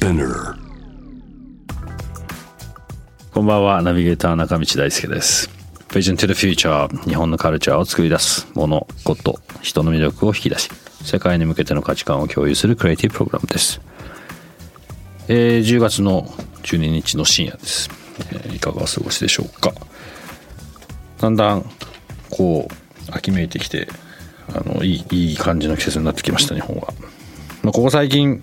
こんばんは、ナビゲーター中道大輔です。Vision to the Future 日本のカルチャーを作り出すもの、こと、人の魅力を引き出し、世界に向けての価値観を共有するクリエイティブプログラムです。えー10月の12日の深夜です。えーいかがお過ごしでしょうか。だんだん、こう、秋めいてきて、あの、いい、いい感じの季節になってきました、日本は。まあ、ここ最近、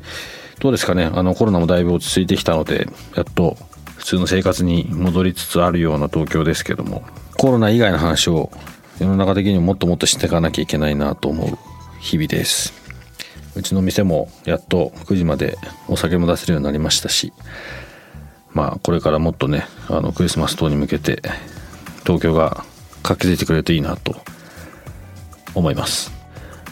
どうですかね、あの、コロナもだいぶ落ち着いてきたので、やっと普通の生活に戻りつつあるような東京ですけども、コロナ以外の話を世の中的にもっともっとしていかなきゃいけないなと思う日々です。うちの店もやっと9時までお酒も出せるようになりましたし、まあこれからもっとね、あのクリスマス等に向けて東京が活気づいてくれるといいなと思います。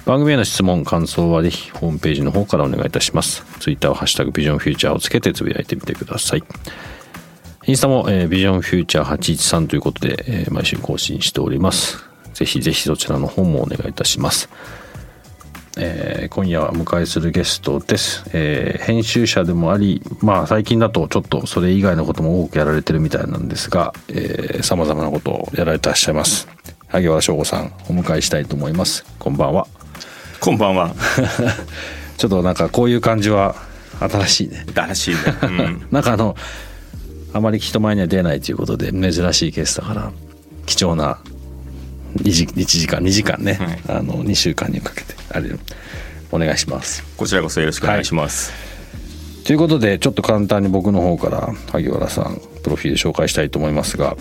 番組への質問、感想はぜひホームページの方からお願いいたします。ツイッターはハッシュタグビジョンフューチャーをつけてつぶやいてみてください。インスタも、えービジョンフューチャー813ということで、えー毎週更新しております。ぜひぜひそちらの方もお願いいたします。えー今夜お迎えするゲストです、えー編集者でもありまあ最近だとちょっとそれ以外のことも多くやられてるみたいなんですがさまざまなことをやられてらっしゃいます萩原翔吾さんお迎えしたいと思いますこんばんはこんばんは。ちょっとなんかこういう感じは新しいねだらしいね。うん。なんかあのあまり人前には出ないということで珍しいケースだから貴重な1時 ,1 時間2時間ね、あの2週間にかけてあれお願いしますこちらこそよろしくお願いします。ということでちょっと簡単に僕の方から萩原さんプロフィール紹介したいと思いますが、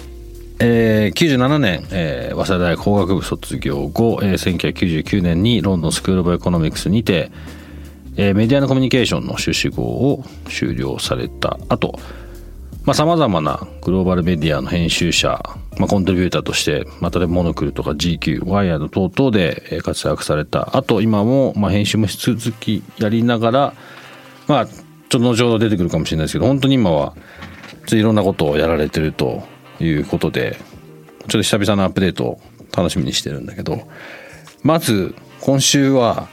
えー97年、えー早稲田大学法学部卒業後、えー1999年にロンドンスクール・オブ・エコノミクスにて、えーメディアのコミュニケーションの修士号を修了された後さまざ、まなグローバルメディアの編集者、まあ、 contributor として、まあ、例えば Monocle とか GQ、 WIRED 等々で活躍された後今も、まあ、編集もし続きやりながら、まあ、ちょっと後ほど出てくるかもしれないですけど本当に今はいろんなことをやられてるということでちょっと久々のアップデートを楽しみにしてるんだけどまず今週は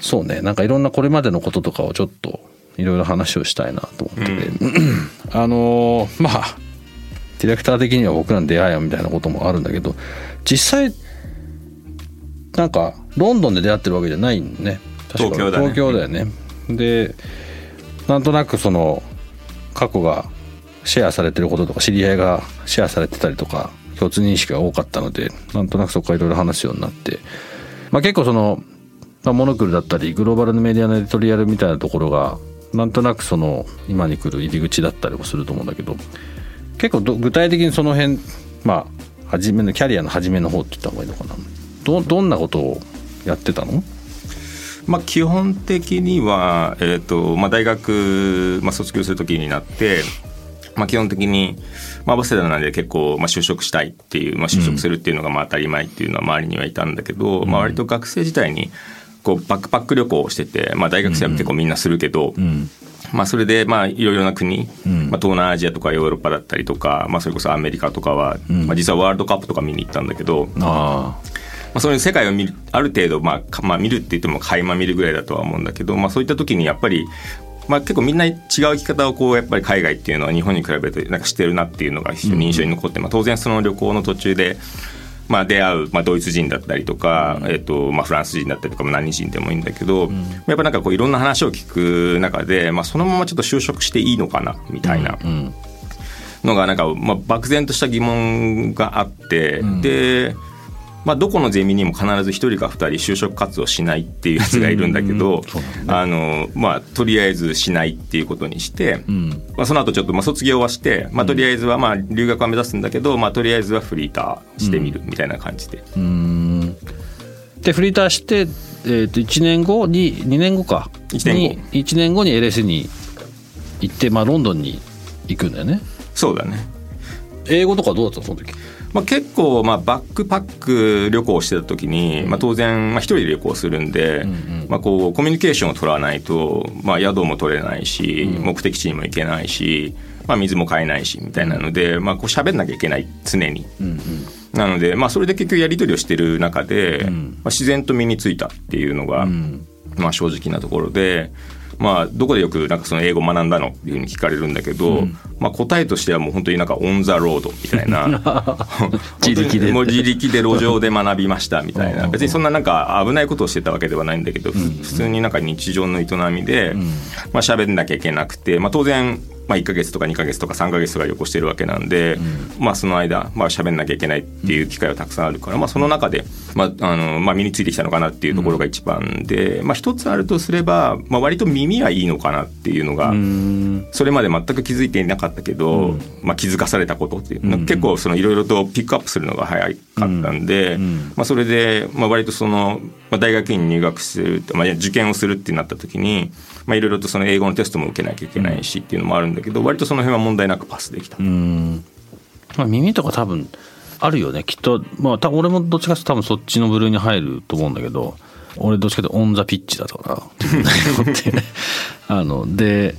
そうねなんかいろんなこれまでのこととかをちょっといろいろ話をしたいなと思ってて、あのーまあディレクター的には僕らの出会いやみたいなこともあるんだけど実際なんかロンドンで出会ってるわけじゃないんね。確か東京だね。東京だよね、でなんとなくその過去がシェアされてることとか知り合いがシェアされてたりとか共通認識が多かったのでなんとなくそこからいろいろ話すようになって、まあ、結構その、まあ、モノクルだったりグローバルのメディアのエディトリアルみたいなところがなんとなくその今に来る入り口だったりもすると思うんだけど結構ど具体的にその辺まあ初めのキャリアの初めの方って言った方がいいのかなどどんなことをやってたの？まあ基本的にはえっ、とまあ大学まあ卒業する時になって。まあ、基本的に、まあ、早稲田なんで結構、まあ、就職したいっていう、まあ、就職するっていうのがまあ当たり前っていうのは周りにはいたんだけど、まあ、割と学生時代にこうバックパック旅行をしてて、まあ、大学生は結構みんなするけど、まあ、それでまあいろいろな国、まあ、東南アジアとかヨーロッパだったりとか、まあ、それこそアメリカとかは、まあ、実はワールドカップとか見に行ったんだけど、まあ。あ、そういう世界を見るある程度、まあかまあ、見るって言っても垣間見るぐらいだとは思うんだけど、まあ、そういった時にやっぱり、まあ、結構みんな違う生き方をこうやっぱり海外っていうのは日本に比べてなんかしてるなっていうのが非常に印象に残って、まあ、当然その旅行の途中で。まあ、出会う、まあ、ドイツ人だったりとか、えっとまあ、フランス人だったりとか、まあ、何人でもいいんだけど、やっぱなんかこういろんな話を聞く中で、まあ、そのままちょっと就職していいのかなみたいな。のがなんか、まあ、漠然とした疑問があって、で、まあ、どこのゼミにも必ず1人か2人就職活動しないっていうやつがいるんだけど、あのまあ、とりあえずしないっていうことにして、まあ、その後ちょっとまあ卒業はして、まあ、とりあえずはまあ留学は目指すんだけど、まあ、とりあえずはフリーターしてみるみたいな感じで。うん。でフリーターして、えー、と1年後に2年後か。1年に1年後に LSE に行って、まあ、ロンドンに行くんだよね。そうだね。英語とかどうだったのその時？まあ、結構まあバックパック旅行してた時に、まあ、当然まあ一人で旅行するんで、まあ、こうコミュニケーションを取らないと、まあ、宿も取れないし、目的地にも行けないし、まあ、水も買えないしみたいなので、まあ、こう喋んなきゃいけない常に。なので、まあ、それで結局やり取りをしてる中で、まあ、自然と身についたっていうのが、まあ、正直なところで。まあ、どこでよくなんかその英語学んだのっていうふうに聞かれるんだけど、まあ、答えとしてはもう本当になんか on the road みたいな。自力で。もう自力で路上で学びましたみたいな。別にそんななんか危ないことをしてたわけではないんだけど、普通になんか日常の営みで、まあ喋んなきゃいけなくて、まあ、当然まあ、1か月とか2か月とか3か月とか旅行してるわけなんで、まあ、その間、まあ喋んなきゃいけないっていう機会はたくさんあるから、まあ、その中で、まああのまあ、身についてきたのかなっていうところが一番で、まあ、一つあるとすれば、まあ、割と耳はいいのかなっていうのがそれまで全く気づいていなかったけど、まあ、気づかされたことっていう、結構いろいろとピックアップするのが早かったんで、まあ、それで、まあ、割とその、まあ、大学院に入学する、まあ、受験をするってなった時にまあ、いろいろとその英語のテストも受けなきゃいけないしっていうのもあるんだけど割とその辺は問題なくパスできた。うん。まあ、耳とか多分あるよねきっと。まあ多分俺もどっちかというと多分そっちの部類に入ると思うんだけど俺どっちかというとオン・ザ・ピッチだ ったか あので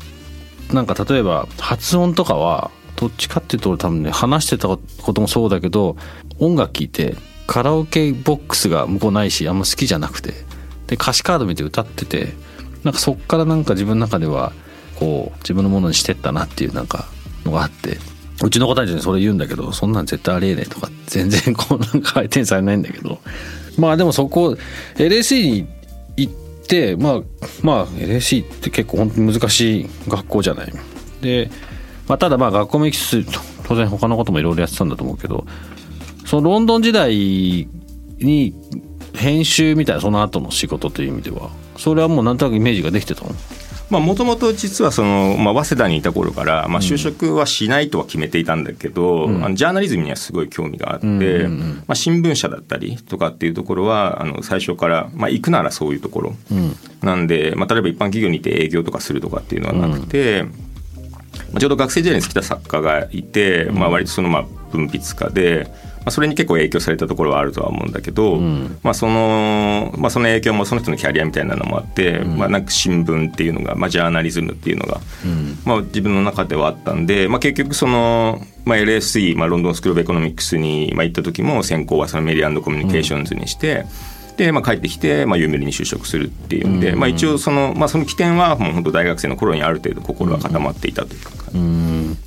なんか例えば発音とかはどっちかっていうと俺多分ね話してたこともそうだけど音楽聴いてカラオケボックスが向こうないしあんま好きじゃなくてで歌詞カード見て歌っててなんかそっからなんか自分の中ではこう自分のものにしてったなっていうなんかのがあってうちの子たちにそれ言うんだけどそんなん絶対ありえねえとか全然こうなんか相手にされないんだけどまあでもそこ LSE に行ってまあまあ LSE って結構本当に難しい学校じゃない。で、まあ、ただまあ学校も行きつつ当然他のこともいろいろやってたんだと思うけどそのロンドン時代に編集みたいなその後の仕事という意味ではそれはもうなんとなくイメージができてたの？もともと実はその、まあ、早稲田にいた頃から、まあ、就職はしないとは決めていたんだけど、うん、あのジャーナリズムにはすごい興味があって、うんうんうん、まあ、新聞社だったりとかっていうところはあの最初から、まあ、行くならそういうところ、うん、なんで、まあ、例えば一般企業にいて営業とかするとかっていうのはなくて、うん。ちょうど学生時代に好きな作家がいて、まあ、割とそのまあ文筆家で。まあ、それに結構影響されたところはあるとは思うんだけど、うん、まあ、そのまあ、その影響もその人のキャリアみたいなのもあって、うん、まあ、なんか新聞っていうのが、まあ、ジャーナリズムっていうのが、うん、まあ、自分の中ではあったんで、まあ、結局その、まあ、LSE、まあ、ロンドンスクール・オブ・エコノミックスに、まあ、行った時も専攻はその media communications にして。で、まあ、帰ってきて、まあ、ユーミルに就職するっていうんで、まあ、一応その,、まあ、その起点はもう本当大学生の頃にある程度心が固まっていたというか。うん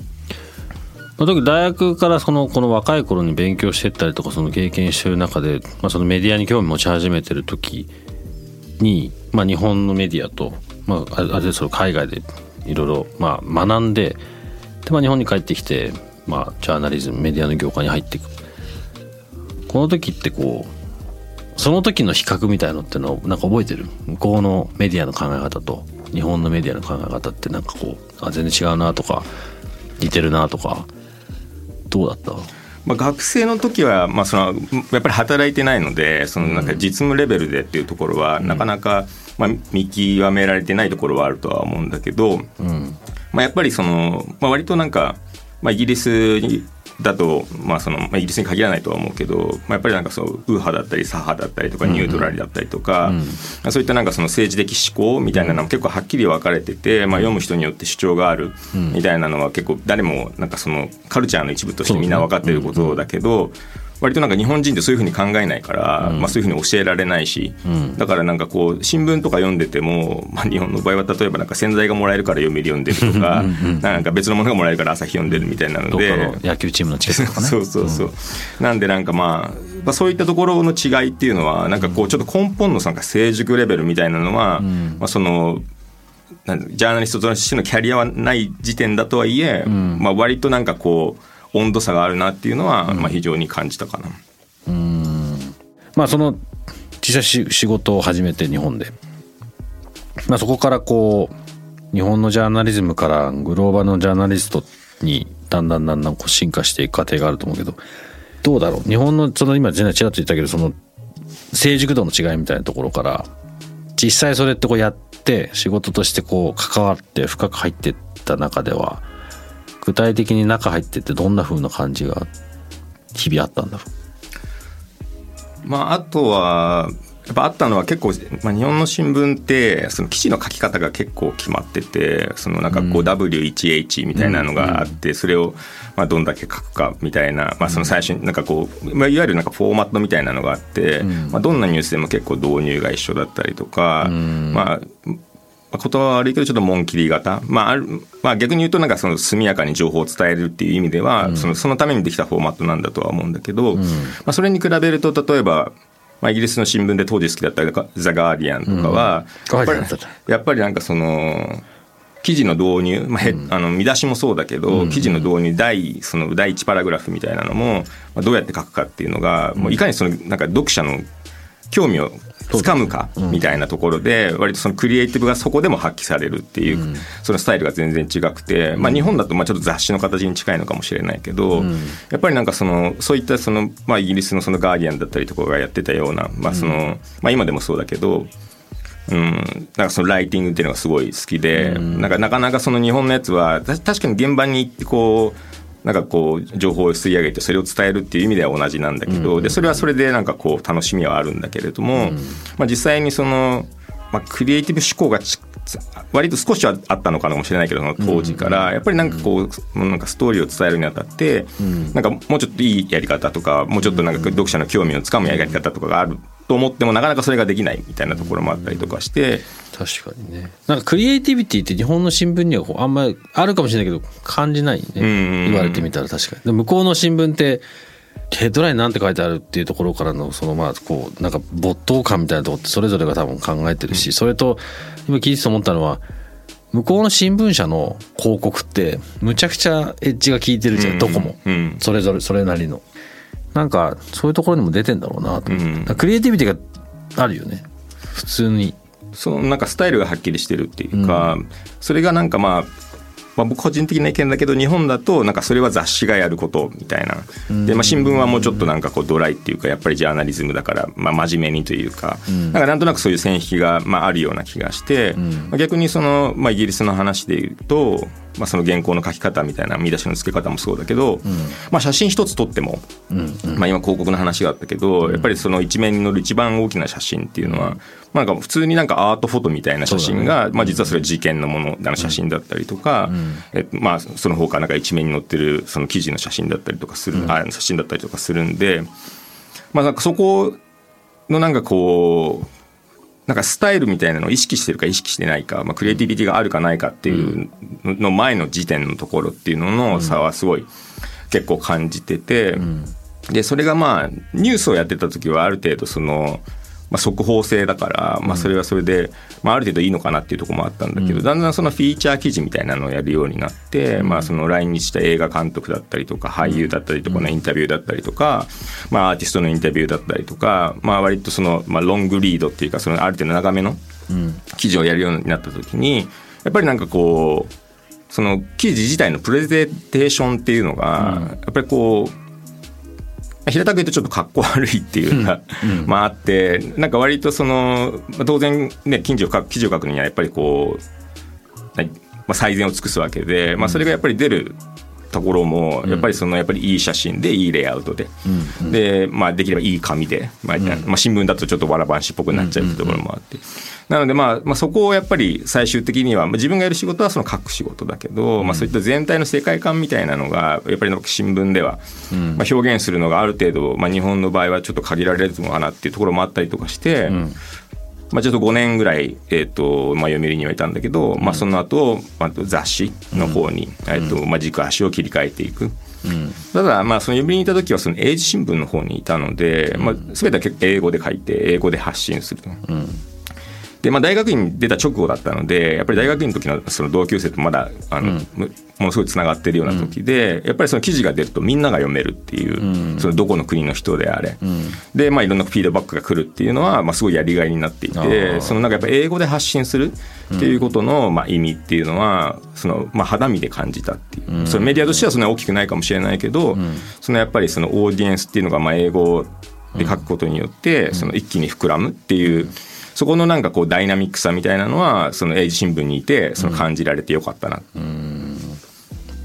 時大学からそのこの若い頃に勉強してったりとかその経験してる中で、まあ、そのメディアに興味持ち始めてる時に、まあ、日本のメディアと、まあ、ある程度海外でいろいろま学んでで、まあ、日本に帰ってきて、まあ、ジャーナリズムメディアの業界に入っていく。この時ってこうその時の比較みたいのってのをなんか覚えてる？向こうのメディアの考え方と日本のメディアの考え方ってなんかこうあ全然違うなとか似てるなとか。どうだった？まあ、学生の時はまあそのやっぱり働いてないのでそのなんか実務レベルでっていうところはなかなかまあ見極められてないところはあるとは思うんだけど、まあ、やっぱりその、まあ、割となんか、まあ、イギリスにだと、まあそのまあ、イギリスに限らないとは思うけど、まあ、やっぱりなんかそう右派だったり左派だったりとかニュートラルだったりとか、うんうん、そういったなんかその政治的思考みたいなのも結構はっきり分かれてて、まあ、読む人によって主張があるみたいなのは結構誰もなんかそのカルチャーの一部としてみんな分かってることだけど、割となんか日本人ってそういうふうに考えないから、うん、まあ、そういうふうに教えられないし、うん、だからなんかこう新聞とか読んでても、まあ、日本の場合は例えばなんか洗剤がもらえるから読売読んでるとかなんか別のものがもらえるから朝日読んでるみたいなので野球チームのチケットとかね。そうそうそう、うん、なんでなんかまあ、まあ、そういったところの違いっていうのはなんかこうちょっと根本のなんか成熟レベルみたいなのは、まあ、そのジャーナリストとしてのキャリアはない時点だとはいえ、まあ、割となんかこう温度差があるなっていうのは、まあ、非常に感じたかな。うん。まあその実際仕事を始めて日本で、まあ、そこからこう日本のジャーナリズムからグローバルのジャーナリストにだんだんだんだんこう進化していく過程があると思うけどどうだろう？日本のその今ちらっと言ったけどその成熟度の違いみたいなところから実際それってこうやって仕事としてこう関わって深く入ってった中では具体的に中入ってってどんな風な感じが日々あったんだろう？まああとはやっぱあったのは結構、まあ、日本の新聞ってその記事の書き方が結構決まっててそのなんかこう W1H みたいなのがあって、それをまあどんだけ書くかみたいな、まあ、その最初になんかこう、まあ、いわゆるなんかフォーマットみたいなのがあって、まあ、どんなニュースでも結構導入が一緒だったりとか、まあ言葉は悪いけどちょっと紋切り型、まああるまあ、逆に言うとなんかその速やかに情報を伝えるっていう意味では、うん、そのそのためにできたフォーマットなんだとは思うんだけど、うん、まあ、それに比べると例えばまあ、イギリスの新聞で当時好きだった「ザ・ガーディアン」とかは、やっぱりやっぱりなんかその記事の導入、まあへあの見出しもそうだけど、記事の導入第その第1パラグラフみたいなのも、まあ、どうやって書くかっていうのが、もういかにそのなんか読者の興味をつかむかみたいなところで割とそのクリエイティブがそこでも発揮されるっていうそのスタイルが全然違くてまあ日本だとまあちょっと雑誌の形に近いのかもしれないけどやっぱりなんかそのそういったそのまあイギリスのそのガーディアンだったりとかがやってたようなまあそのまあ今でもそうだけどうん、なんかそのライティングっていうのがすごい好きで、なんかなかなかその日本のやつは確かに現場に行ってこうなんかこう情報を吸い上げてそれを伝えるっていう意味では同じなんだけど、でそれはそれでなんかこう楽しみはあるんだけれども、まあ、実際にその、まあ、クリエイティブ思考が割と少しはあったのかもしれないけど当時からやっぱりなんかこうなんかストーリーを伝えるにあたってなんかもうちょっといいやり方とかもうちょっとなんか読者の興味をつかむやり方とかがあると思ってもなかなかそれができないみたいなところもあったりとかして。確かにね。なんかクリエイティビティって日本の新聞にはあんまりあるかもしれないけど感じないね。言われてみたら確かに。向こうの新聞ってヘッドラインなんて書いてあるっていうところからのそのまあこうなんか没頭感みたいなとこってそれぞれが多分考えてるしそれと今聞いてて思ったのは向こうの新聞社の広告ってむちゃくちゃエッジが効いてるじゃんどこもそれぞれそれなりの。なんかそういうところにも出てんだろうなと思って、クリエイティビティがあるよね。普通にそのなんかスタイルがはっきりしてるっていうか、それがなんかまあまあ、僕個人的な意見だけど日本だとなんかそれは雑誌がやることみたいな。で、まあ、新聞はもうちょっとなんかこうドライっていうかやっぱりジャーナリズムだから、まあ、真面目にというか。なん。かなんとなくそういう線引きがまああるような気がして、まあ、逆にその、まあ、イギリスの話でいうとまあ、その原稿の書き方みたいな見出しの付け方もそうだけど、うん、まあ、写真一つ撮っても、うんうん、まあ、今広告の話があったけど、やっぱりその一面に載る一番大きな写真っていうのは、まあ、なんか普通になんかアートフォトみたいな写真が、ね、まあ、実はそれ事件のものの写真だったりとか、うん、えまあ、その他なんか一面に載ってるその記事の写真だったりとかする、うん、あ写真だったりとかするんで、まあ、なんかそこのなんかこうなんかスタイルみたいなのを意識してるか意識してないか、まあ、クリエイティビティがあるかないかっていうの前の時点のところっていうのの差はすごい結構感じてて、でそれがまあニュースをやってた時はある程度そのまあ、速報性だから、まあ、それはそれで、まあ、ある程度いいのかなっていうところもあったんだけど、だんだんそのフィーチャー記事みたいなのをやるようになって、まあ、その来日した映画監督だったりとか俳優だったりとかのインタビューだったりとか、まあ、アーティストのインタビューだったりとか、まあ、割とその、まあ、ロングリードっていうかそのある程度長めの記事をやるようになった時にやっぱりなんかこうその記事自体のプレゼンテーションっていうのが、やっぱりこう平たく言うとちょっとかっこ悪いっていうか、うん、まああってなんか割とその当然ね記事を書く記事を書くにはやっぱりこう、まあ、最善を尽くすわけで、まあ、それがやっぱり出るところもやっぱりそのやっぱりいい写真でいいレイアウトで、うん、で、まあ、できればいい紙で、まあまあ、新聞だとちょっとわらばんしっぽくなっちゃうってところもあって。なので、まあ、まあそこをやっぱり最終的には自分がやる仕事はその書く仕事だけど、まあ、そういった全体の世界観みたいなのがやっぱり新聞では、まあ、表現するのがある程度、まあ、日本の場合はちょっと限られるのかなっていうところもあったりとかして。まあ、ちょっと5年ぐらい、えーとまあ、読売にはいたんだけど、まあ、その後、まあ雑誌の方に、えーとまあ、軸足を切り替えていく。うん、ただまあその読売にいた時はその英字新聞の方にいたので、まあ、全ては英語で書いて英語で発信すると。うんで、まあ、大学院に出た直後だったのでやっぱり大学院の時のその同級生とまだあの、うん、ものすごいつながってるような時で、うん、やっぱりその記事が出るとみんなが読めるっていう、うん、そのどこの国の人であれ、で、まあ、いろんなフィードバックが来るっていうのは、まあ、すごいやりがいになっていてそのなんかやっぱ英語で発信するっていうことの、まあ、意味っていうのはその、まあ、肌身で感じたっていう、そのメディアとしてはそんなに大きくないかもしれないけど、そのやっぱりそのオーディエンスっていうのがまあ英語で書くことによって、その一気に膨らむっていう。そそこのなんかこうダイナミックさみたいなのはその英字新聞にいてその感じられてよかったな、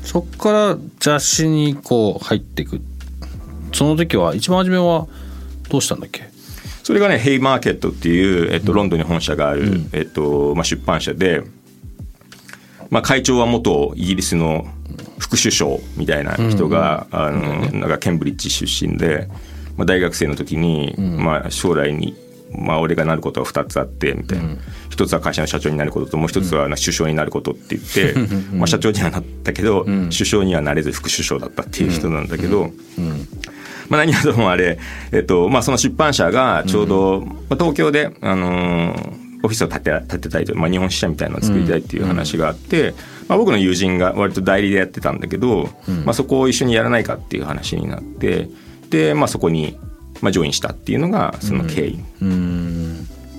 そっから雑誌にこう入っていく。その時は一番初めはどうしたんだっけ？それがねヘイマーケットっていう、えっと、ロンドンに本社がある、えっとまあ、出版社で、まあ、会長は元イギリスの副首相みたいな人が、あのなんかケンブリッジ出身で、まあ、大学生の時に、まあ、将来に、まあ、俺がなることは2つあってみたいな、一つは会社の社長になることともう一つは首相になることって言って、まあ、社長にはなったけど、首相にはなれず副首相だったっていう人なんだけど。まあ、何はともあれ、えっとまあ、その出版社がちょうど、まあ、東京で、あのーオフィスを建て建てたいと、まあ、日本支社みたいなのを作りたいっていう話があって、まあ、僕の友人が割と代理でやってたんだけど、まあ、そこを一緒にやらないかっていう話になってで、まあ、そこに、まあ、ジョインしたっていうのがその経緯。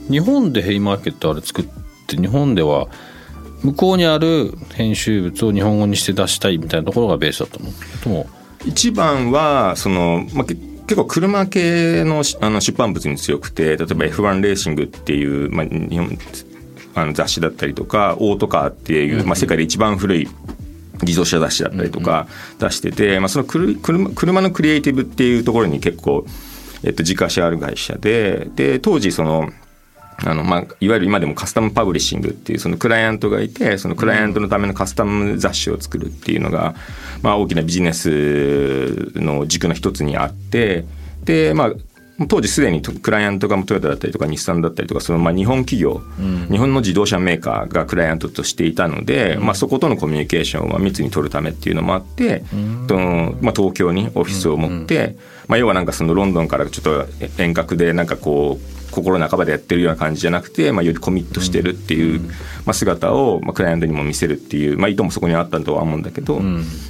日本でヘイマーケットあれ作って日本では向こうにある編集物を日本語にして出したいみたいなところがベースだったのとも一番はその、まあ、け結構車系のしあの出版物に強くて例えば F1 レーシングっていう、まあ、日本あの雑誌だったりとかオートカーっていう、まあ、世界で一番古い自動車雑誌だったりとか出してて、まあ、そのくる車車のクリエイティブっていうところに結構、えっと、自家車ある会社でで当時そのあのまあ、いわゆる今でもカスタムパブリッシングっていうそのクライアントがいてそのクライアントのためのカスタム雑誌を作るっていうのが、まあ、大きなビジネスの軸の一つにあってで、まあ、当時すでにクライアントがトヨタだったりとか日産だったりとかそのまあ日本企業、日本の自動車メーカーがクライアントとしていたので、まあ、そことのコミュニケーションをまあ密に取るためっていうのもあって、とまあ、東京にオフィスを持って、まあ、要はなんかそのロンドンからちょっと遠隔でなんかこう心半ばでやってるような感じじゃなくて、まあ、よりコミットしてるっていう、まあ、姿を、まあ、クライアントにも見せるっていう、まあ、意図もそこにあったとは思うんだけど、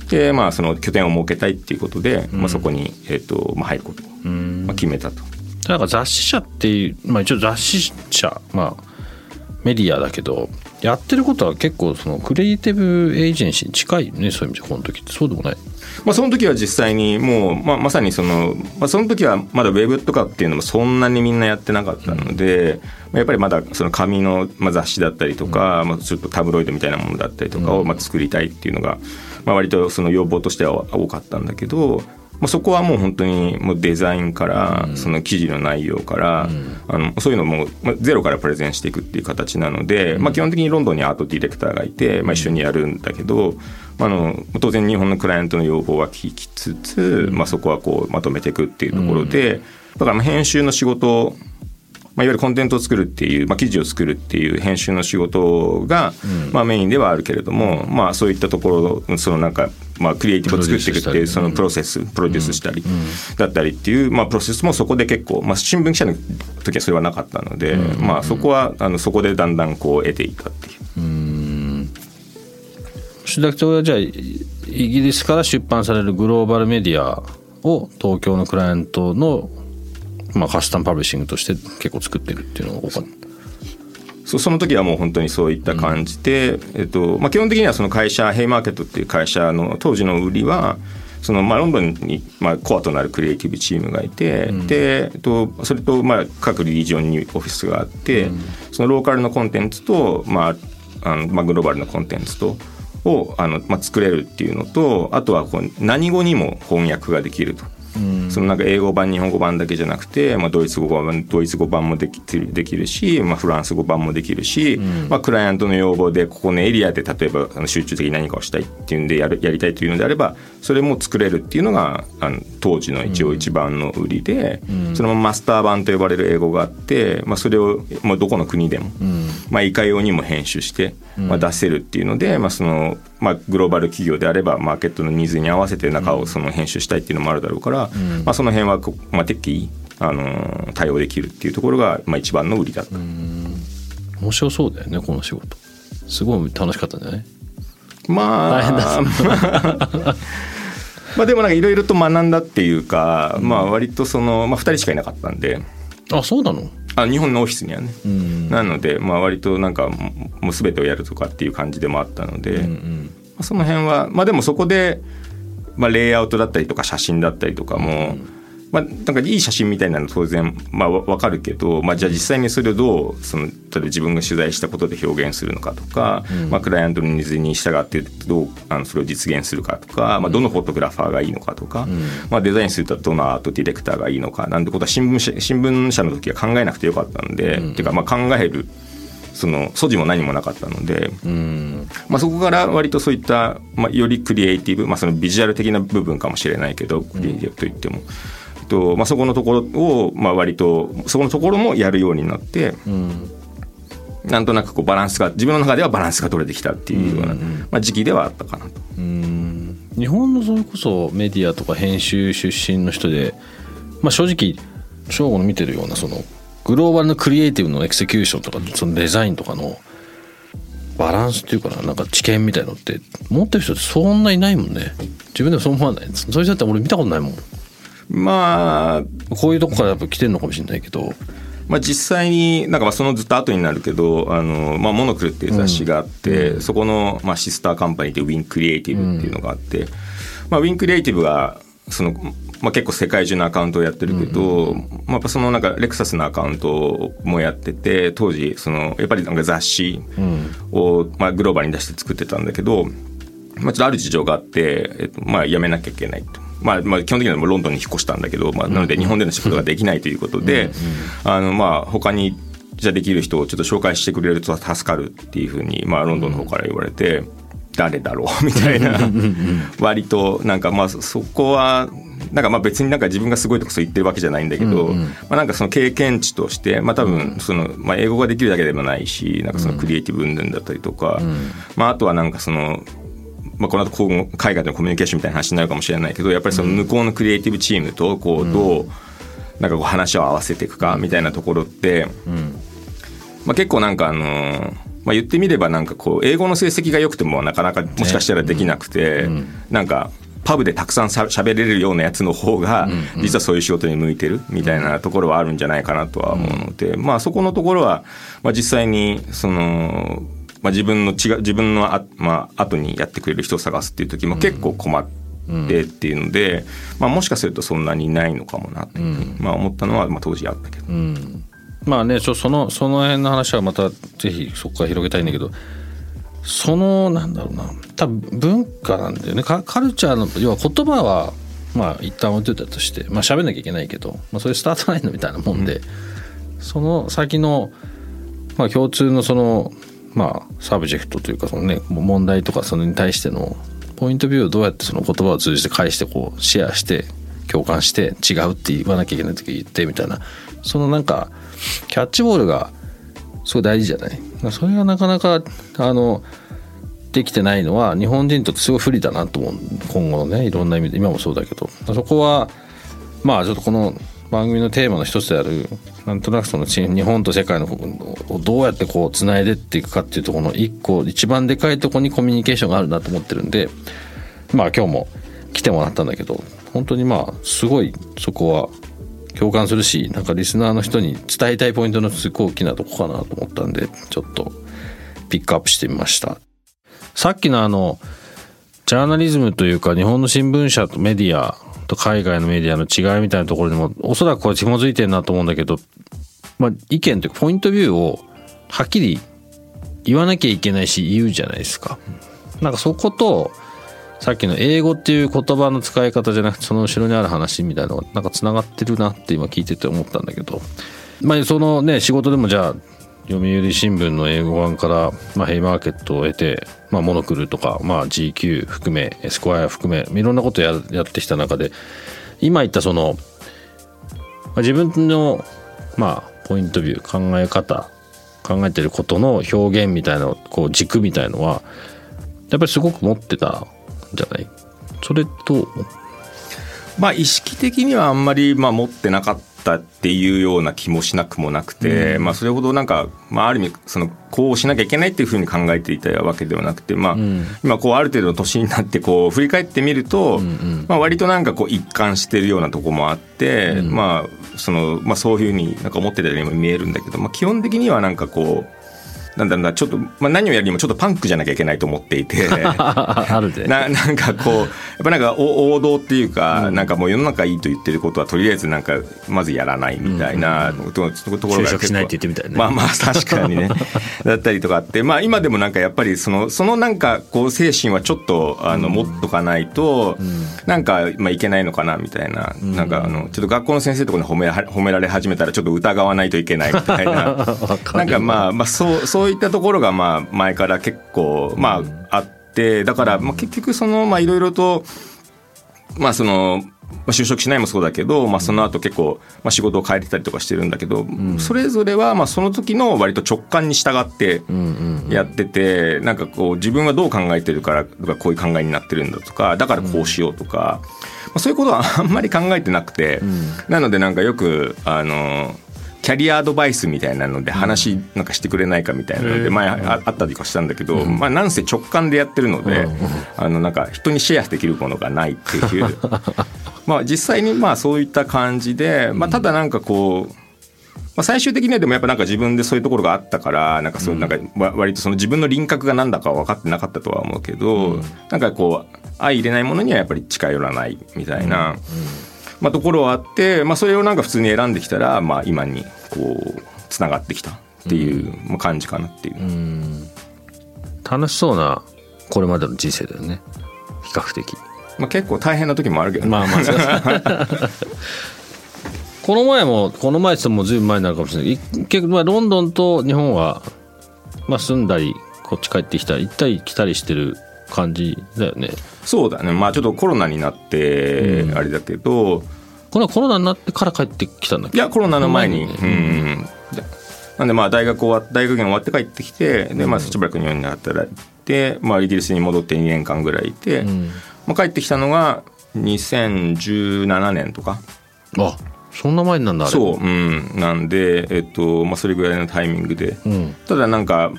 でまあ、その拠点を設けたいっていうことで、まあ、そこに、えーとまあ、入ることを、まあ、決めたと。なんか雑誌社っていう、まあ、一応雑誌社、まあ、メディアだけどやってることは結構そのクリエイティブエージェンシーに近いよねそういう意味でこの時って。そうでもない。まあ、その時は実際にもう、まあ、まさにその、まあ、その時はまだウェブとかっていうのもそんなにみんなやってなかったので、まあやっぱりまだその紙のまあ雑誌だったりとか、まあ、ちょっとタブロイドみたいなものだったりとかをまあ作りたいっていうのが、まあ、割とその要望としては多かったんだけど、まあ、そこはもう本当にもうデザインからその記事の内容から、あのそういうのもまあゼロからプレゼンしていくっていう形なので、まあ、基本的にロンドンにアートディレクターがいて、まあ、一緒にやるんだけど、まあ、あの当然日本のクライアントの要望は聞きつつ、まあ、そこはこうまとめていくっていうところで、だからまあ編集の仕事まあ、いわゆるコンテンツを作るっていう、まあ、記事を作るっていう編集の仕事が、まあ、メインではあるけれども、まあ、そういったところそのなんか、まあ、クリエイティブを作っていくっていうそのプロセスプロデュースしたりだったりっていう、まあ、プロセスもそこで結構、まあ、新聞記者の時はそれはなかったので、まあ、そこはあのそこでだんだんこう得ていったっていう。志田はじゃあイギリスから出版されるグローバルメディアを東京のクライアントの、まあ、カスタムパブリッシングとして結構作ってるっていうのが多かった。そその時はもう本当にそういった感じで、えっとまあ、基本的にはその会社ヘイマーケットっていう会社の当時の売りはそのまあロンドンにまあコアとなるクリエイティブチームがいて、でえっとそれとまあ各リージョンにオフィスがあって、そのローカルのコンテンツと、まああのまあ、グローバルなコンテンツとをあの、まあ、作れるっていうのとあとはこう何語にも翻訳ができると。そのなんか英語版日本語版だけじゃなくて、まあ、ドイツ語版ドイツ語版もできできるし、まあ、フランス語版もできるし、まあ、クライアントの要望でここのエリアで例えばあの集中的に何かをしたいっていうんでやるやりたいというのであればそれも作れるっていうのがあの当時の一応一番の売りで、そのマスター版と呼ばれる英語があって、まあ、それをもうどこの国でも、まあ、いかようにも編集して、まあ、出せるっていうので、まあそのまあ、グローバル企業であればマーケットのニーズに合わせて中をその編集したいっていうのもあるだろうから、まあ、その辺はまあ、適宜あの対応できるっていうところが、まあ、一番の売りだった。面白そうだよねこの仕事。すごい楽しかったんじゃない？まあ大変だ。まあでもなんかいろいろと学んだっていうか、まあ割とその、まあ、2人しかいなかったんで。あそうなの？あ日本のオフィスにはね、ん。なのでまあ割となんかももう全てをやるとかっていう感じでもあったので、まあその辺はまあでもそこで、まあ、レイアウトだったりとか写真だったりとかも、まあ、なんかいい写真みたいなの当然、まあ、わわかるけど、まあ、じゃあ実際にそれをどうその例えば自分が取材したことで表現するのかとか、まあ、クライアントのニーズに従ってどうあのそれを実現するかとか、まあ、どのフォトグラファーがいいのかとか、まあ、デザインするとどのアートディレクターがいいのかなんてことは新聞社新聞社の時は考えなくてよかったので、っていうかまあ考えるその素地も何もなかったので、まあ、そこから割とそういった、まあ、よりクリエイティブ、まあ、そのビジュアル的な部分かもしれないけどクリエイティブといっても。とまあ、そこのところを、まあ、割とそこのところもやるようになって、なんとなくこうバランスが自分の中ではバランスが取れてきたっていうような、まあ、時期ではあったかな。と。日本のそれこそメディアとか編集出身の人で、まあ、正直正吾の見てるようなそのグローバルのクリエイティブのエクセキューションとかそのデザインとかのバランスっていうかななんか知見みたいのって持ってる人ってそんないないもんね。自分でもそう思わない。そういう人だって俺見たことないもん。まあこういうとこからやっぱ来てんのかもしれないけど。まあ、実際になんかまあそのずっと後になるけど「あのまあ、モノクル」っていう雑誌があって、そこのまあシスターカンパニーでウィンクリエイティブっていうのがあって、まあ、ウィンクリエイティブがその、まあ、結構世界中のアカウントをやってるけど、まあ、やっぱそのなんかレクサスのアカウントもやってて当時そのやっぱりなんか雑誌を、まあ、グローバルに出して作ってたんだけど、まあ、ちょっとある事情があって、えっとまあ、辞めなきゃいけないと。まあ、まあ基本的にはもうロンドンに引っ越したんだけど、まあ、なので日本での仕事ができないということで、あのまあ他にじゃあできる人をちょっと紹介してくれると助かるっていうふうに、まあ、ロンドンの方から言われて、誰だろうみたいな。割となんかまあそそこはなんかまあ別になんか自分がすごいとかそう言ってるわけじゃないんだけど、まあ、なんかその経験値として、まあ、多分その、まあ、英語ができるだけでもないしなんかそのクリエイティブ云々だったりとか、まあ、あとはなんかそのまあ、この後海外でのコミュニケーションみたいな話になるかもしれないけどやっぱりその向こうのクリエイティブチームとこうどうなんかこう話を合わせていくかみたいなところって、まあ、結構なんかあのーまあ、言ってみればなんかこう英語の成績が良くてもなかなかもしかしたらできなくて、なんかパブでたくさんしゃべれるようなやつの方が実はそういう仕事に向いてるみたいなところはあるんじゃないかなとは思うので、まあそこのところは、まあ、実際にその、まあ、自分の違う自分のあ、まあ後にやってくれる人を探すっていう時も結構困ってっていうので、まあ、もしかするとそんなにないのかもなっていうふうに、まあ、思ったのは、まあ、当時あったけど。まあねちょそのその辺の話はまたぜひそこから広げたいんだけどそのなんだろうな多分文化なんだよね。カカルチャーの要は言葉はまあ一旦置いといたとしてまあ喋んなきゃいけないけど、まあ、それスタートラインのみたいなもんで、その先の、まあ、共通のそのまあ subject というかそのね問題とかそれに対してのポイントビューをどうやってその言葉を通じて返してこうシェアして共感して違うって言わなきゃいけない時言ってみたいなそのなんかキャッチボールがすごい大事じゃない？それがなかなかあのできてないのは日本人にとってすごい不利だなと思う。今後のねいろんな意味で。今もそうだけど。そこはまあちょっとこの番組のテーマの一つであるなんとなくその日本と世界のをどうやってこうつないでっていくかっていうところの一個一番でかいとこにコミュニケーションがあるなと思ってるんでまあ今日も来てもらったんだけど本当にまあすごいそこは共感するしなんかリスナーの人に伝えたいポイントのすごい大きなとこかなと思ったんでちょっとピックアップしてみましたさっきのあのジャーナリズムというか日本の新聞社とメディアと海外のメディアの違いみたいなところにもおそらくこれ紐づいてるなと思うんだけど、まあ、意見というかポイントビューをはっきり言わなきゃいけないし言うじゃないですか。なんかそことさっきの英語っていう言葉の使い方じゃなくてその後ろにある話みたいなのがなんかつながってるなって今聞いてて思ったんだけど。まあそのね仕事でもじゃあ読売新聞の英語版から、まあ、ヘイマーケットを得て、まあ、モノクルとか、まあ、GQ 含めエスクワイア含めいろんなことややってきた中で今言ったその、まあ、自分の、まあ、ポイントビュー考え方考えてることの表現みたいなこう軸みたいのはやっぱりすごく持ってたじゃない？それとまあ意識的にはあんまりまあ持ってなかったっていうような気もしなくもなくて、まあそれほどなんか、まあある意味そのこうしなきゃいけないっていうふうに考えていたわけではなくて、まあ今こうある程度の年になってこう振り返ってみると、まあ割となんかこう一貫してるようなとこもあって、まあその、まあそういうふうになんか思ってたようにも見えるんだけど、まあ基本的にはなんかこう、なんだろうなちょっと、まあ、何をやるにもちょっとパンクじゃなきゃいけないと思っていて。あるで。ななんかこうやっぱなんかお王道っていうか、なんかもう世の中いいと言ってることはとりあえずなんかまずやらないみたいなと,、ところが就職しないって言ってみたいね。まあ まあ確かにね。だったりとかあってまあ今でもなんかやっぱりそのそのなんかこう精神はちょっとあの持っとかないと、なんかまあいけないのかなみたいな、なんかあのちょっと学校の先生とかに褒め褒められ始めたらちょっと疑わないといけないみたいな。なんかまあまあそうそういったところがまあ前から結構まああってだからまあ結局そのまあいろいろとまあそのまあ就職しないもそうだけど、まあ、その後結構、まあ、仕事を変えてたりとかしてるんだけど、それぞれはまあその時の割と直感に従ってやってて、なんかこう自分はどう考えてるからこういう考えになってるんだとかだからこうしようとか、まあ、そういうことはあんまり考えてなくて、なのでなんかよくあのキャリアアドバイスみたいなので話なんかしてくれないかみたいなので前ああったりとかしたんだけど、まあなんせ直感でやってるので、あのなんか人にシェアできるものがないっていう。まあ実際にまあそういった感じで、まあ、ただなんかこうまあ、最終的にはでもやっぱなんか自分でそういうところがあったからなんかそうなんか割とその自分の輪郭が何だか分かってなかったとは思うけど、なんかこう相入れないものにはやっぱり近寄らないみたいな、まあ、ところはあって、まあ、それをなんか普通に選んできたら、まあ、今にこうつながってきたっていうまあ感じかなっていう。楽しそうなこれまでの人生だよね。比較的。まあ、結構大変な時もあるけどね、まあまあこの前もこの前って言ってもずいぶん前になるかもしれない。い結構まあロンドンと日本は、まあ、住んだりこっち帰ってきたり行ったり来たりしてる感じだよね。そうだね。まあちょっとコロナになってあれだけど、これはコロナになってから帰ってきたんだっけ？いやコロナの前に、うん。でなんでまあ大学終わ大学院終わって帰ってきてでまあしばらく日本に働いて、まあ、イギリスに戻って2年間ぐらいいて、まあ、帰ってきたのが2017年とか。あそんな前になんだあれ。そう、うん、なんで、えっとまあ、それぐらいのタイミングで、うん。ただなんか、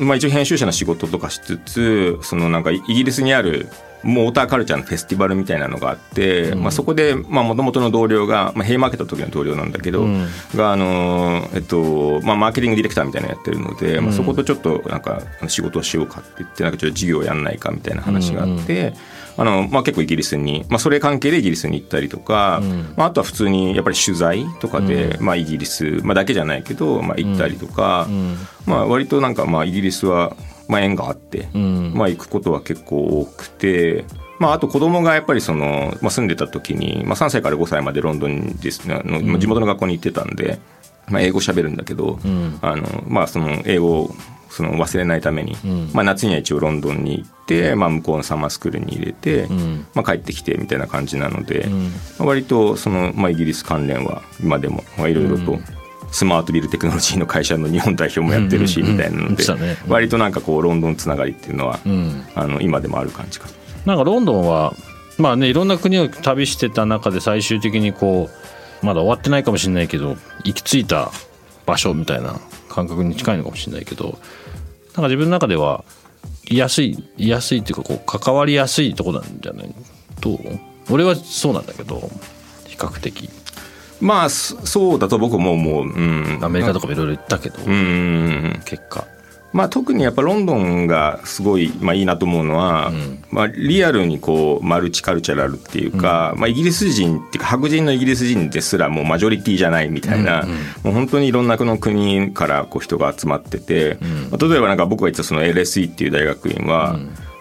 まあ、一応編集者の仕事とかしつつそのなんかイギリスにあるモーターカルチャーのフェスティバルみたいなのがあって、まあ、そこでもともとの同僚が、まあ、ヘイマーケットの時の同僚なんだけど、ん。が、あのーえっとまあ、マーケティングディレクターみたいなのやってるので、まあ、そことちょっとなんか仕事をしようかって言ってなんかちょっと事業やんないかみたいな話があって。あのまあ、結構イギリスに、まあ、それ関係でイギリスに行ったりとか、まあ、あとは普通にやっぱり取材とかで、まあ、イギリス、まあ、だけじゃないけど、まあ、行ったりとか、まあ、割となんかまあイギリスはまあ縁があって、ん。まあ、行くことは結構多くて。まあ、あと子供がやっぱりその、まあ、住んでた時に、まあ、3歳から5歳までロンドンですねあのまあ地元の学校に行ってたんで、まあ、英語喋るんだけど、あのまあ、その英語をその忘れないために、まあ、夏には一応ロンドンに行って、まあ、向こうのサマースクールに入れて、まあ、帰ってきてみたいな感じなので、まあ、割とその、まあ、イギリス関連は今でもまあいろいろと。スマートビルテクノロジーの会社の日本代表もやってるし、みたいなので、割となんかこうロンドンつながりっていうのは、ん。あの今でもある感じかな。なんかロンドンはまあねいろんな国を旅してた中で最終的にこうまだ終わってないかもしれないけど行き着いた場所みたいな感覚に近いのかもしれないけどなんか自分の中では居やすい居やすいっていうかこう関わりやすいとこなんじゃないどう俺はそうなんだけど比較的まあそそうだと僕ももう、うん、アメリカとかもいろいろ行ったけど、うん。結果。まあ、特にやっぱロンドンがすごい、まあ、いいなと思うのは、まあ、リアルにこうマルチカルチャラルっていうか、まあ、イギリス人っていうか白人のイギリス人ですらもうマジョリティじゃないみたいな、もう本当にいろんなこの国からこう人が集まってて、まあ、例えばなんか僕が行ったその LSE っていう大学院は、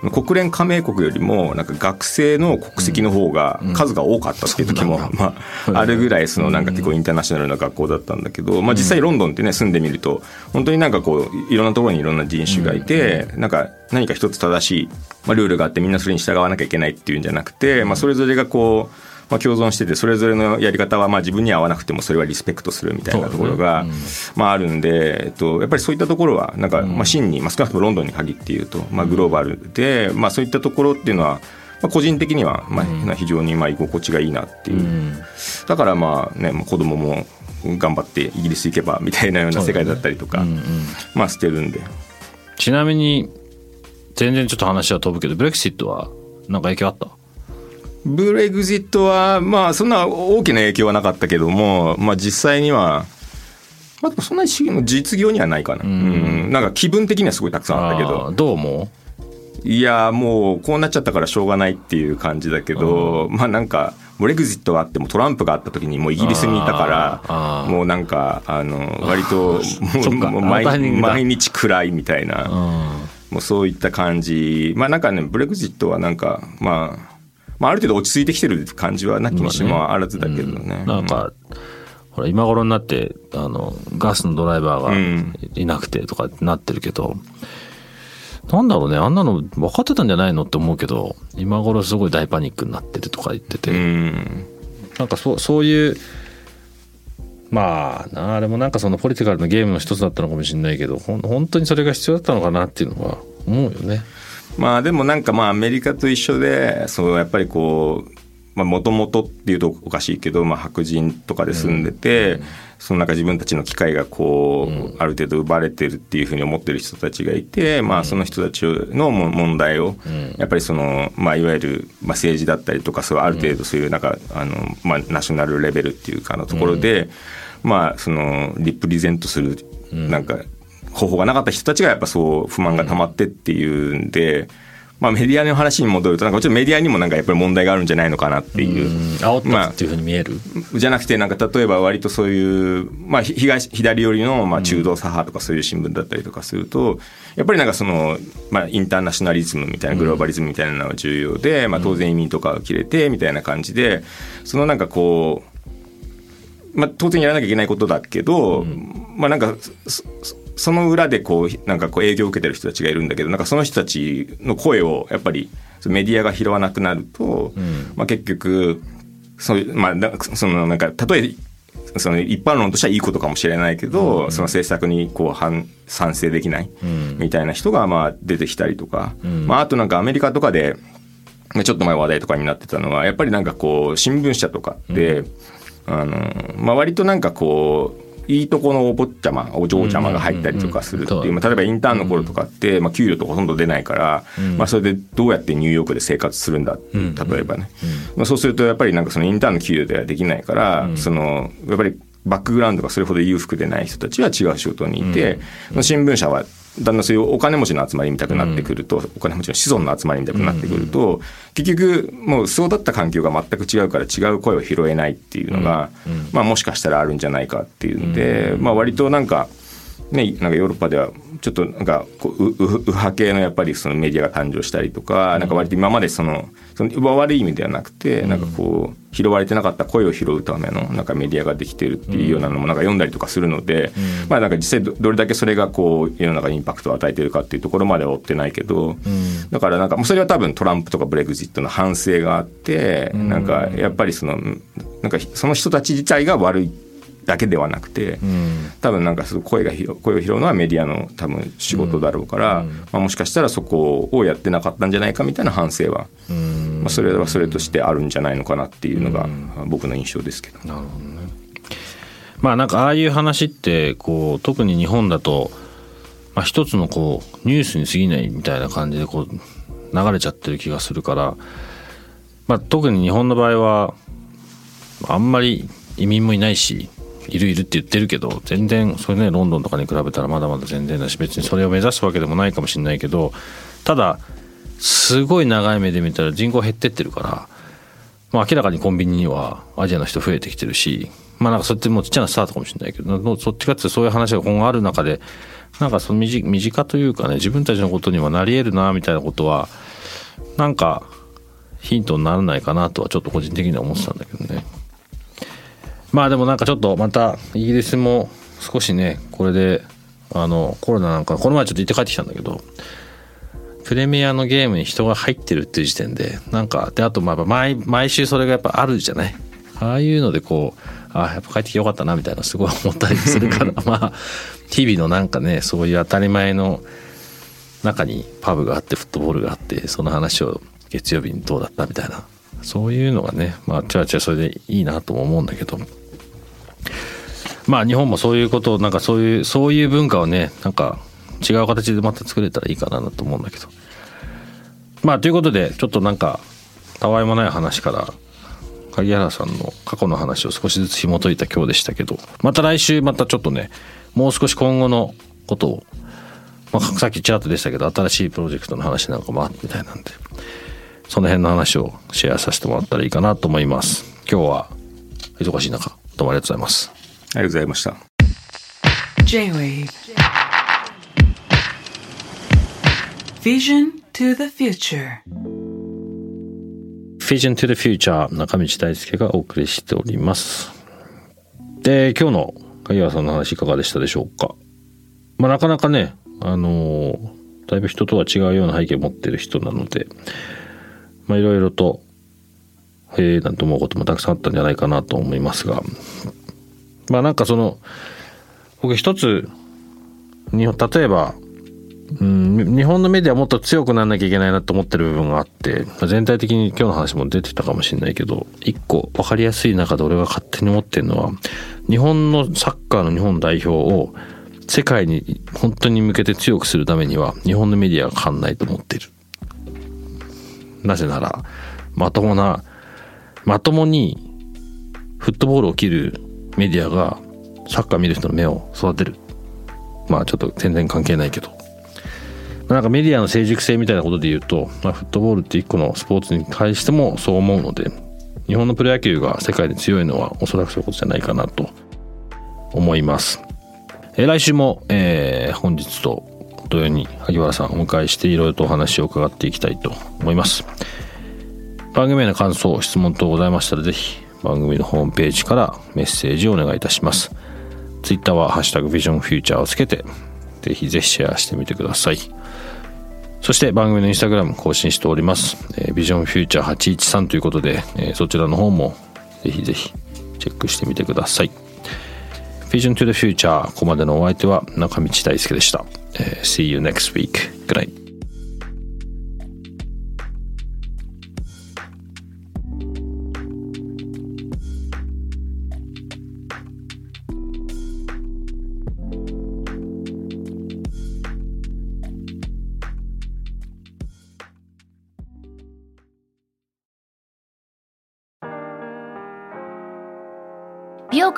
国連加盟国よりもなんか学生の国籍の方が数が多かったっていう時も、まあ、あるぐらいそのなんか結構インターナショナルな学校だったんだけど、まあ、実際ロンドンってね住んでみると本当になんかこういろんなところにいろんな人種がいて、なんか何か一つ正しい、まあ、ルールがあってみんなそれに従わなきゃいけないっていうんじゃなくて、まあ、それぞれがこうまあ、共存しててそれぞれのやり方はまあ自分には合わなくてもそれはリスペクトするみたいなところが、まあ、あるんで、えっと、やっぱりそういったところはなんかまあ真に、まあ、少なくともロンドンに限って言うと、まあ、グローバルで、まあ、そういったところっていうのは、まあ、個人的にはまあ非常にまあ居心地がいいなっていう、だからまあねまあ子供も頑張ってイギリス行けばみたいなような世界だったりとか、まあしてるんで。ちなみに全然ちょっと話は飛ぶけどブレクシットはなんか影響あった？ブレグジットはまあそんな大きな影響はなかったけども、まあ、実際にはまあ、そんなに実業にはないかな、うん、なんか気分的にはすごいたくさんあったけど。どう思う？いやもうこうなっちゃったからしょうがないっていう感じだけど、まあなんかブレグジットがあってもトランプがあった時にもうイギリスにいたからもうなんかあの割と もう毎毎日暗いみたいなもうそういった感じ。まあなんかねブレグジットはなんかまあまあ、ある程度落ち着いてきてる感じはなきにしもあらずだけどね。ねうん、なんか、ほら今頃になってあのガスのドライバーがいなくてとかなってるけど、うん、なんだろうねあんなの分かってたんじゃないのって思うけど今頃すごい大パニックになってるとか言ってて、うん、なんかそうそういうまああれもなんかそのポリティカルのゲームの一つだったのかもしれないけどほ本当にそれが必要だったのかなっていうのは思うよね。まあでもなんかまあアメリカと一緒でそうやっぱりこうもともとっていうとおかしいけど、まあ、白人とかで住んでて、うん、その中自分たちの機会がこう、うん、ある程度奪われてるっていうふうに思ってる人たちがいて、まあ、その人たちの問題を、やっぱりその、まあ、いわゆる、まあ、政治だったりとかそうある程度そういうなんかあの、まあ、ナショナルレベルっていうかのところで、まあ、そのリプレゼントするなんか方法がなかった人たちがやっぱそう不満がたまってっていうんで。まあ、メディアの話に戻るとなんかちょっとメディアにもなんかやっぱり問題があるんじゃないのかなっていう。煽ったっていうふうに見える、まあ、じゃなくてなんか例えば割とそういう、まあ、東左寄りのまあ中道左派とかそういう新聞だったりとかするとやっぱりなんかその、まあ、インターナショナリズムみたいなグローバリズムみたいなのは重要で、まあ、当然移民とかを切れてみたいな感じでそのなんかこう、まあ、当然やらなきゃいけないことだけど、まあなんかその裏でこうなんかこう営業を受けてる人たちがいるんだけどなんかその人たちの声をやっぱりメディアが拾わなくなると、うん、まあ、結局そう、まあ、そのなんか例えその一般論としてはいいことかもしれないけど、うん、その政策にこう反賛成できないみたいな人がまあ出てきたりとか、うん、まあ、あとなんかアメリカとかでちょっと前話題とかになってたのはやっぱりなんかこう新聞社とかって、あのまあ、割となんかこういいとこのお坊ちゃまお嬢ちゃまが入ったりとかするっていう、まあ、例えばインターンの頃とかって、まあ、給料とかほとんど出ないから、まあ、それでどうやってニューヨークで生活するんだって例えばね、まあ、そうするとやっぱりなんかそのインターンの給料ではできないから、そのやっぱりバックグラウンドがそれほど裕福でない人たちは違う仕事にいて、新聞社はだんだんそういうお金持ちの集まりみたくなってくると、うん、お金持ちの子孫の集まりみたくなってくると、うん、結局もうそうだった環境が全く違うから違う声を拾えないっていうのが、うん、まあもしかしたらあるんじゃないかっていうんで、まあ割となんかねなんかヨーロッパではちょっとなんかこう右派系のやっぱりそのメディアが誕生したりとか、なんか割と今までそのその悪い意味ではなくて、なんかこう拾われてなかった声を拾うためのなんかメディアができてるっていうようなのもなんか読んだりとかするので、まあなんか実際どれだけそれがこう世の中にインパクトを与えてるかっていうところまでは追ってないけど、だからなんかもうそれは多分トランプとかブレグジットの反省があって、なんかやっぱりそのなんかその人たち自体が悪いだけではなくて、うん、多分なんかすご声が声を拾うのはメディアの多分仕事だろうから、うん、まあ、もしかしたらそこをやってなかったんじゃないかみたいな反省は、うん、まあ、それはそれとしてあるんじゃないのかなっていうのが僕の印象ですけど。なるほどね。まあなんかああいう話ってこう特に日本だと、まあ、一つのこうニュースに過ぎないみたいな感じでこう流れちゃってる気がするから、まあ、特に日本の場合はあんまり移民もいないしいるいるって言ってるけど全然それねロンドンとかに比べたらまだまだ全然だし別にそれを目指すわけでもないかもしれないけどただすごい長い目で見たら人口減ってってるから、まあ、明らかにコンビニにはアジアの人増えてきてるしまあなんかそっちもちっちゃなスタートかもしれないけどそっちかってそういう話が今後ある中でなんかその身近というかね自分たちのことにはなり得るなみたいなことはなんかヒントにならないかなとはちょっと個人的には思ってたんだけどね。まあでもなんかちょっとまたイギリスも少しねこれであのコロナなんかこの前ちょっと行って帰ってきたんだけどプレミアのゲームに人が入ってるっていう時点でなんかであとまあ毎毎週それがやっぱあるじゃない？ああいうのでこうあやっぱ帰ってきてよかったなみたいなすごい思ったりするから まあ日々のなんかねそういう当たり前の中にパブがあってフットボールがあってその話を月曜日にどうだったみたいなそういうのがねまあちゃちゃそれでいいなとも思うんだけどまあ日本もそういうことをなんかそういうそういう文化をねなんか違う形でまた作れたらいいかなと思うんだけど。まあということでちょっとなんかたわいもない話から鍵原さんの過去の話を少しずつ紐解いた今日でしたけどまた来週またちょっとねもう少し今後のことを、まあ、さっきチャートでしたけど新しいプロジェクトの話なんかもあるみたいなんでその辺の話をシェアさせてもらったらいいかなと思います。今日は忙しい中どうもありがとうございます。ありがとうございました。J-Wave. Vision to the future. Vision to the Future. 中道大輔がお送りしております。で今日の鍵原さんの話いかがでしたでしょうか？まあなかなかねあのーだいぶ人とは違うような背景を持ってる人なのでまあいろいろとへえなんて思うこともたくさんあったんじゃないかなと思いますがまあなんかその僕一つ日本例えばうん、日本のメディアはもっと強くならなきゃいけないなと思ってる部分があってま全体的に今日の話も出てたかもしれないけど一個分かりやすい中で俺が勝手に思ってるのは日本のサッカーの日本代表を世界に本当に向けて強くするためには日本のメディアが変わんないと思ってる。なぜならまともなまともにフットボールを切るメディアがサッカー見る人の目を育てる。まあちょっと全然関係ないけど。なんかメディアの成熟性みたいなことで言うと、まあ、フットボールって一個のスポーツに対してもそう思うので日本のプロ野球が世界で強いのはおそらくそういうことじゃないかなと思います。えー来週も、えー本日と同様に萩原さんをお迎えしていろいろとお話を伺っていきたいと思います。番組への感想質問等ございましたらぜひ番組のホームページからメッセージをお願いいたします。ツイッターは「ハッシュタグビジョンフューチャー」をつけてぜひぜひシェアしてみてください。そして番組のインスタグラム更新しております。えービジョンフューチャー813ということで、えーそちらの方もぜひぜひチェックしてみてください。Vision to the Future ここまでのお相手は中道大輔でした。えー See you next week. Good night.